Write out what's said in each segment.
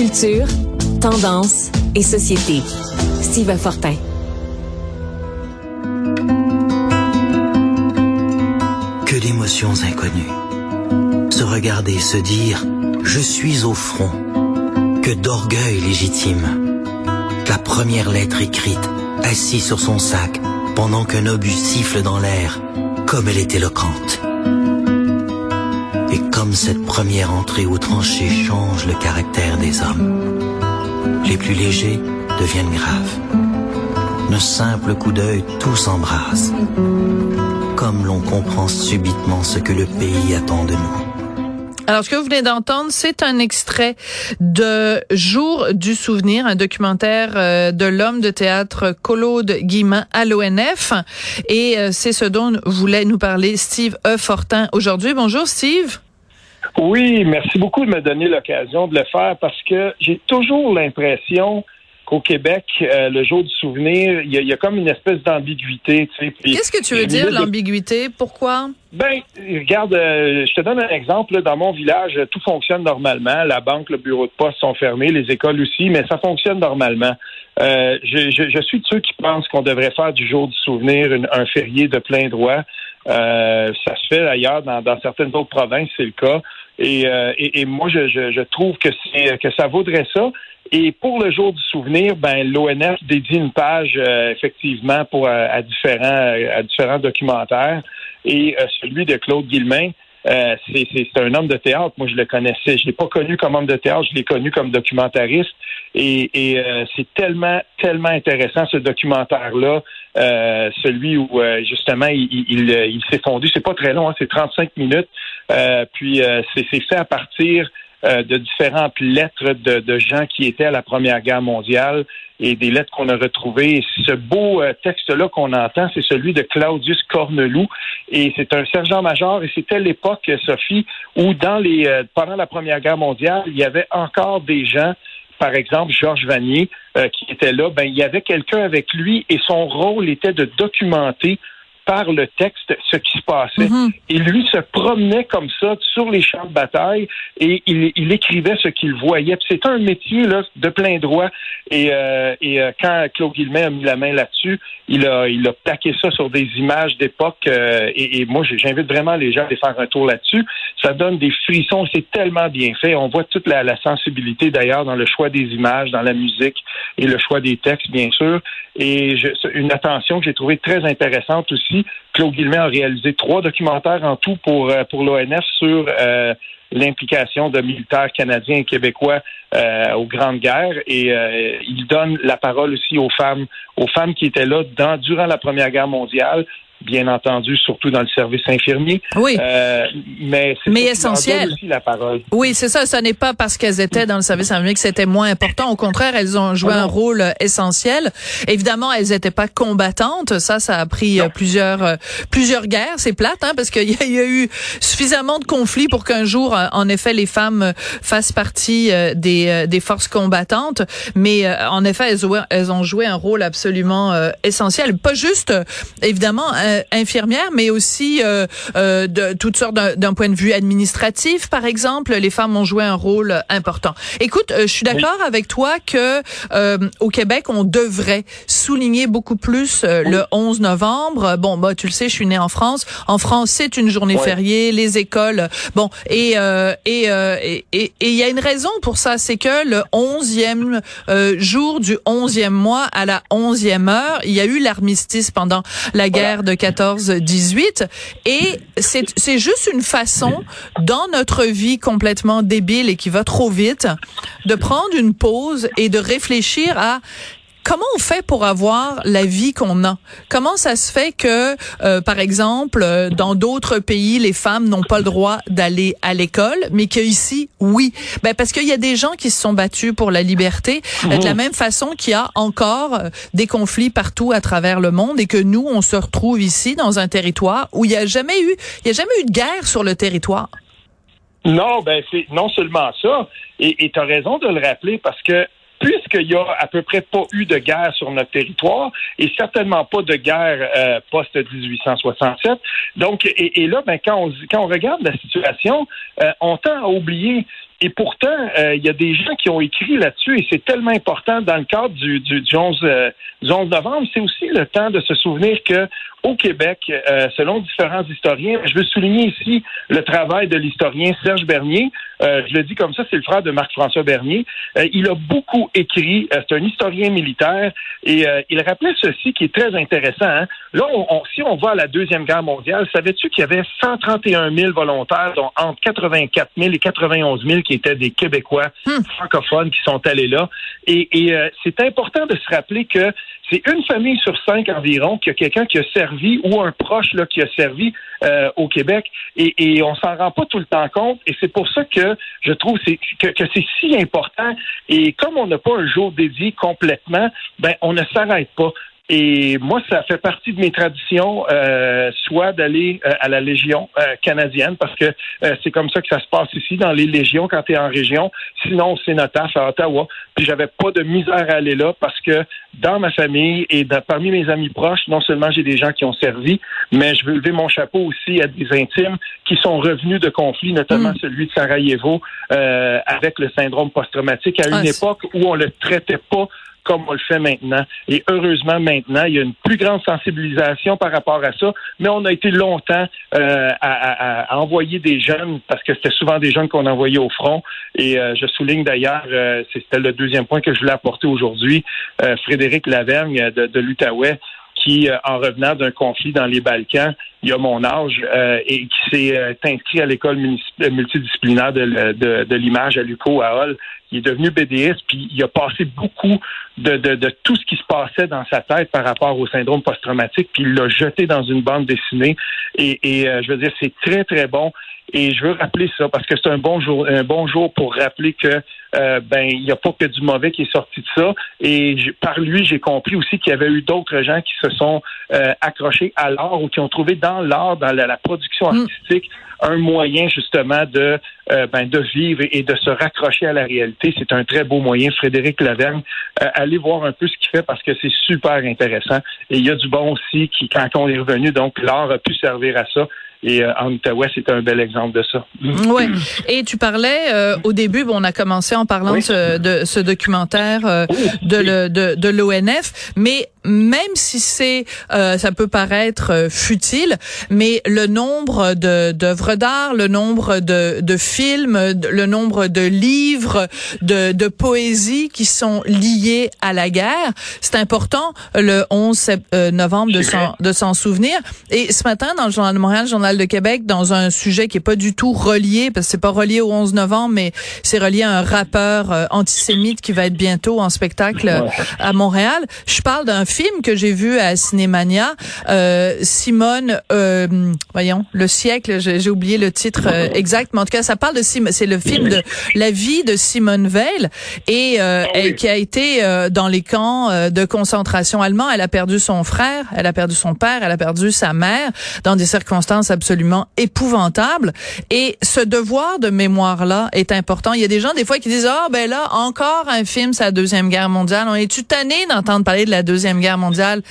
Culture, tendance et société. Steve Fortin. Que d'émotions inconnues. Se regarder, se dire ⁇ Je suis au front ⁇ Que d'orgueil légitime. La première lettre écrite, assis sur son sac, pendant qu'un obus siffle dans l'air, comme elle est éloquente. Comme cette première entrée au tranché change le caractère des hommes, les plus légers deviennent graves. D'un simple coup d'œil, tout s'embrase. Comme l'on comprend subitement ce que le pays attend de nous. Alors, ce que vous venez d'entendre, c'est un extrait de Jour du souvenir, un documentaire euh, de l'homme de théâtre Claude Guimin à l'ONF. Et euh, c'est ce dont voulait nous parler Steve E. Fortin aujourd'hui. Bonjour, Steve. Oui, merci beaucoup de me donner l'occasion de le faire parce que j'ai toujours l'impression qu'au Québec, euh, le jour du souvenir, il y, a comme une espèce d'ambiguïté. Qu'est-ce que tu veux dire, l'ambiguïté? Pourquoi? Ben, regarde, euh, je te donne un exemple. dans mon village, tout fonctionne normalement. La banque, le bureau de poste sont fermés, les écoles aussi, mais ça fonctionne normalement. Euh, je, suis de ceux qui pensent qu'on devrait faire du jour du souvenir un férié de plein droit. Ça se fait d'ailleurs dans, certaines autres provinces, c'est le cas. Et, et, moi, je, je, trouve que que ça vaudrait ça. Et pour le jour du souvenir, ben l'ONF dédie une page euh, effectivement pour euh, à différents euh, à différents documentaires. Et celui de Claude Guillemin, c'est un homme de théâtre. Moi, je le connaissais. Je l'ai pas connu comme homme de théâtre, je l'ai connu comme documentariste. Et, et c'est tellement, tellement intéressant ce documentaire-là, celui où justement il, il, il s'est fondu. C'est pas très long, hein, c'est 35 minutes. puis c'est fait à partir euh, de différentes lettres de, gens qui étaient à la Première Guerre mondiale et des lettres qu'on a retrouvées. ce beau euh, texte-là qu'on entend, c'est celui de Claudius Corneloup. Et c'est un sergent-major. Et c'était l'époque, Sophie, où dans les euh, pendant la Première Guerre mondiale, il y avait encore des gens par exemple, Georges Vanier, qui était là, ben, il y avait quelqu'un avec lui et son rôle était de documenter par le texte ce qui se passait. Mhm. Et lui se promenait comme ça sur les champs de bataille et il, écrivait ce qu'il voyait. C'est un métier là, de plein droit. Et, euh, et euh, quand Claude Guillemin a mis la main là-dessus, il a, il a plaqué ça sur des images d'époque. Euh, et, moi, j'invite vraiment les gens à aller faire un tour là-dessus. Ça donne des frissons. C'est tellement bien fait. On voit toute la, la sensibilité d'ailleurs dans le choix des images, dans la musique et le choix des textes, bien sûr. Et je, une attention que j'ai trouvée très intéressante aussi Claude Guillemin a réalisé trois documentaires en tout pour, euh, pour l'ONF sur euh, l'implication de militaires canadiens et québécois euh, aux grandes guerres. Et il donne la parole aussi aux femmes aux femmes qui étaient là dans, durant la Première Guerre mondiale bien entendu, surtout dans le service infirmier. Oui. Euh, mais mais essentiel. Aussi la parole. Oui, c'est ça. Ce n'est pas parce qu'elles étaient dans le service infirmier que c'était moins important. Au contraire, elles ont joué ah un rôle euh, essentiel. Évidemment, elles n'étaient pas combattantes. Ça, ça a pris euh, plusieurs euh, plusieurs guerres. C'est plate, hein, parce qu'il y, y, a eu suffisamment de conflits pour qu'un jour, en effet, les femmes fassent partie des des forces combattantes. Mais en effet, elles ont joué un rôle absolument essentiel. Pas juste, évidemment euh, infirmières, mais aussi euh, euh, de toutes sortes d'un point de vue administratif, par exemple. Les femmes ont joué un rôle important. Écoute, je suis d'accord avec toi que au Québec, on devrait souligner beaucoup plus le 11 novembre. Bon, bah tu le sais, je suis née en France. En France, c'est une journée fériée, les écoles. Bon, et et et il y a une raison pour ça, c'est que le 11e jour du 11e mois à la 11e heure, il y a eu l'armistice pendant la guerre de 14-18. Et c'est juste une façon, dans notre vie complètement débile et qui va trop vite, de prendre une pause et de réfléchir à comment on fait pour avoir la vie qu'on a? Comment ça se fait que, euh, par exemple, euh, dans d'autres pays, les femmes n'ont pas le droit d'aller à l'école, mais qu'ici, oui. Ben parce qu'il y a des gens qui se sont battus pour la liberté, de la même façon qu'il y a encore euh, des conflits partout à travers le monde et que nous, on se retrouve ici dans un territoire où il n'y a jamais eu, il y a jamais eu de guerre sur le territoire. Non, ben c'est non seulement ça, et tu as raison de le rappeler parce que puisqu'il y a à peu près pas eu de guerre sur notre territoire et certainement pas de guerre euh, post 1867. Donc, et, là, ben, quand on quand on regarde la situation, euh, on tend à oublier et pourtant, euh, il y a des gens qui ont écrit là-dessus et c'est tellement important dans le cadre du, du, du 11, euh, du 11 novembre. C'est aussi le temps de se souvenir que au Québec, euh, selon différents historiens, je veux souligner ici le travail de l'historien Serge Bernier. Euh, je le dis comme ça, c'est le frère de Marc-François Bernier. Euh, il a beaucoup écrit. c'est un historien militaire et il rappelait ceci qui est très intéressant. Hein. Là, on, si on va à la deuxième guerre mondiale, savais-tu qu'il y avait 131 000 volontaires, dont entre 84 000 et 91 000 qui étaient des Québécois hmm. francophones qui sont allés là. Et, et c'est important de se rappeler que c'est une famille sur cinq environ qui a quelqu'un qui a servi ou un proche là, qui a servi euh, au Québec et, et on s'en rend pas tout le temps compte et c'est pour ça que je trouve que, c'est si important et comme on n'a pas un jour dédié complètement, ben on ne s'arrête pas. Et moi, ça fait partie de mes traditions, euh, soit d'aller euh, à la Légion euh, canadienne, parce que c'est comme ça que ça se passe ici, dans les légions, quand tu es en région. Sinon, c'est notaf à Ottawa. Puis j'avais pas de misère à aller là, parce que dans ma famille et parmi mes amis proches, non seulement j'ai des gens qui ont servi, mais je veux lever mon chapeau aussi à des intimes qui sont revenus de conflits, notamment mm. celui de Sarajevo, avec le syndrome post-traumatique, à une ah, époque où on le traitait pas comme on le fait maintenant. Et heureusement, maintenant, il y a une plus grande sensibilisation par rapport à ça, mais on a été longtemps euh, à, envoyer des jeunes, parce que c'était souvent des jeunes qu'on envoyait au front. Et euh, je souligne d'ailleurs, euh, c'était le deuxième point que je voulais apporter aujourd'hui, Frédéric Lavergne de, de qui, en revenant d'un conflit dans les Balkans, il a mon âge et qui s'est inscrit à l'école multidisciplinaire de, de, de l'image à l'UCO à Hall il est devenu BDS, puis il a passé beaucoup de, de, de, tout ce qui se passait dans sa tête par rapport au syndrome post-traumatique, puis il l'a jeté dans une bande dessinée. Et, et euh, je veux dire, c'est très, très bon. Et je veux rappeler ça parce que c'est un bon jour, un bon jour pour rappeler que euh, ben il n'y a pas que du mauvais qui est sorti de ça. Et par lui, j'ai compris aussi qu'il y avait eu d'autres gens qui se sont euh, accrochés à l'art ou qui ont trouvé dans l'art, dans la, production mm. artistique, un moyen justement de euh, ben, de vivre et de se raccrocher à la réalité. C'est un très beau moyen. Frédéric Laverne, euh, allez voir un peu ce qu'il fait parce que c'est super intéressant. Et il y a du bon aussi qui, quand on est revenu, donc l'art a pu servir à ça. Et euh, en Outaouais, c'est un bel exemple de ça. Oui. Et tu parlais euh, au début, bon, on a commencé en parlant de, ce, documentaire euh, de, de, de l'ONF, mais même si c'est, ça peut paraître futile, mais le nombre de d'œuvres d'art, le nombre de, de films, le nombre de livres, de, de poésie qui sont liés à la guerre, c'est important le 11 novembre de s'en de s'en souvenir. Et ce matin, dans le journal de Montréal, le journal de Québec dans un sujet qui est pas du tout relié, parce que c'est pas relié au 11 novembre, mais c'est relié à un rappeur euh, antisémite qui va être bientôt en spectacle euh, à Montréal. Je parle d'un film que j'ai vu à Cinémania, euh, Simone, euh, voyons, le siècle, j'ai oublié le titre exact, mais en tout cas, ça parle de c'est le film de la vie de Simone Veil et, et qui a été dans les camps de concentration allemands. Elle a perdu son frère, elle a perdu son père, elle a perdu sa mère dans des circonstances absolument épouvantable. Et ce devoir de mémoire-là est important. Il y a des gens, des fois, qui disent, ah, ben là, encore un film sur la Deuxième Guerre mondiale. On est-tu tanné d'entendre parler de la Deuxième Guerre mondiale?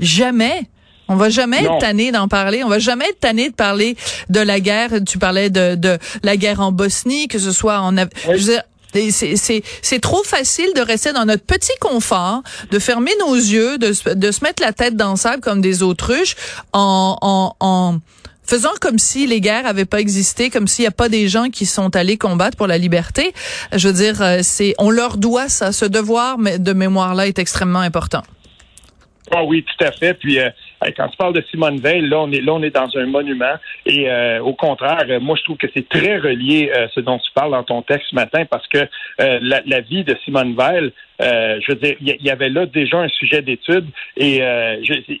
Jamais. On va jamais être tanné d'en parler. On va jamais être tanné de parler de la guerre. Tu parlais de, de la guerre en Bosnie, que ce soit en... C'est trop facile de rester dans notre petit confort, de fermer nos yeux, de, de se mettre la tête dans le sable comme des autruches en, en, en faisant comme si les guerres avaient pas existé, comme s'il n'y a pas des gens qui sont allés combattre pour la liberté. Je veux dire, euh, c'est, on leur doit ça. Ce devoir de mémoire-là est extrêmement important. Ah oui, tout à fait. Puis euh, quand tu parles de Simone Veil, là on est là on est dans un monument. Et euh, au contraire, moi je trouve que c'est très relié ce dont tu parles dans ton texte ce matin parce que la, vie de Simone Veil, je veux dire, il y, avait là déjà un sujet d'étude et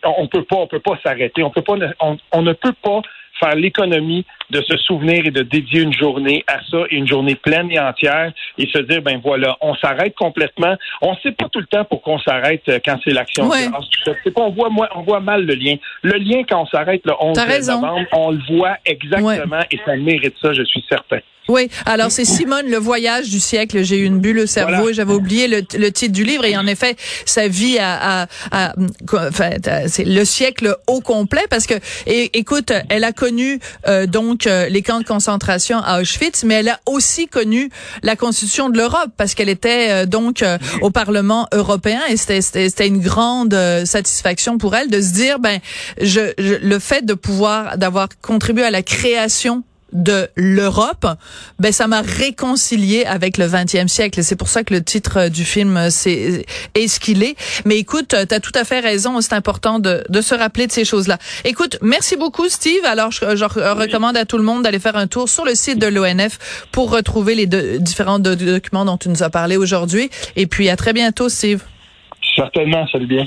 on peut pas on peut pas s'arrêter. On peut pas on ne peut pas faire l'économie de se souvenir et de dédier une journée à ça, une journée pleine et entière, et se dire, ben voilà, on s'arrête complètement. On ne sait pas tout le temps pour qu'on s'arrête euh, quand c'est l'action ouais. de Pas, on, voit, on voit mal le lien. Le lien, quand on s'arrête le 11 novembre, on le voit exactement, et ça mérite ça, je suis certain. Oui, alors c'est Simone, le voyage du siècle. J'ai eu une bulle au cerveau et j'avais oublié le, titre du livre. Et en effet, sa vie à, à, enfin, c'est le siècle au complet parce que, et, écoute, elle a connu connu euh, donc euh, les camps de concentration à Auschwitz, mais elle a aussi connu la constitution de l'Europe parce qu'elle était donc au Parlement européen et c'était une grande satisfaction pour elle de se dire ben je, le fait de pouvoir d'avoir contribué à la création de l'Europe, ben ça m'a réconcilié avec le 20e siècle. C'est pour ça que le titre du film c'est est ce qu'il est? Mais écoute, tu as tout à fait raison, c'est important de, de se rappeler de ces choses-là. Écoute, merci beaucoup Steve. Alors je, recommande à tout le monde d'aller faire un tour sur le site de l'ONF pour retrouver les différents documents dont tu nous as parlé aujourd'hui. Et puis à très bientôt Steve. Certainement, salut bien.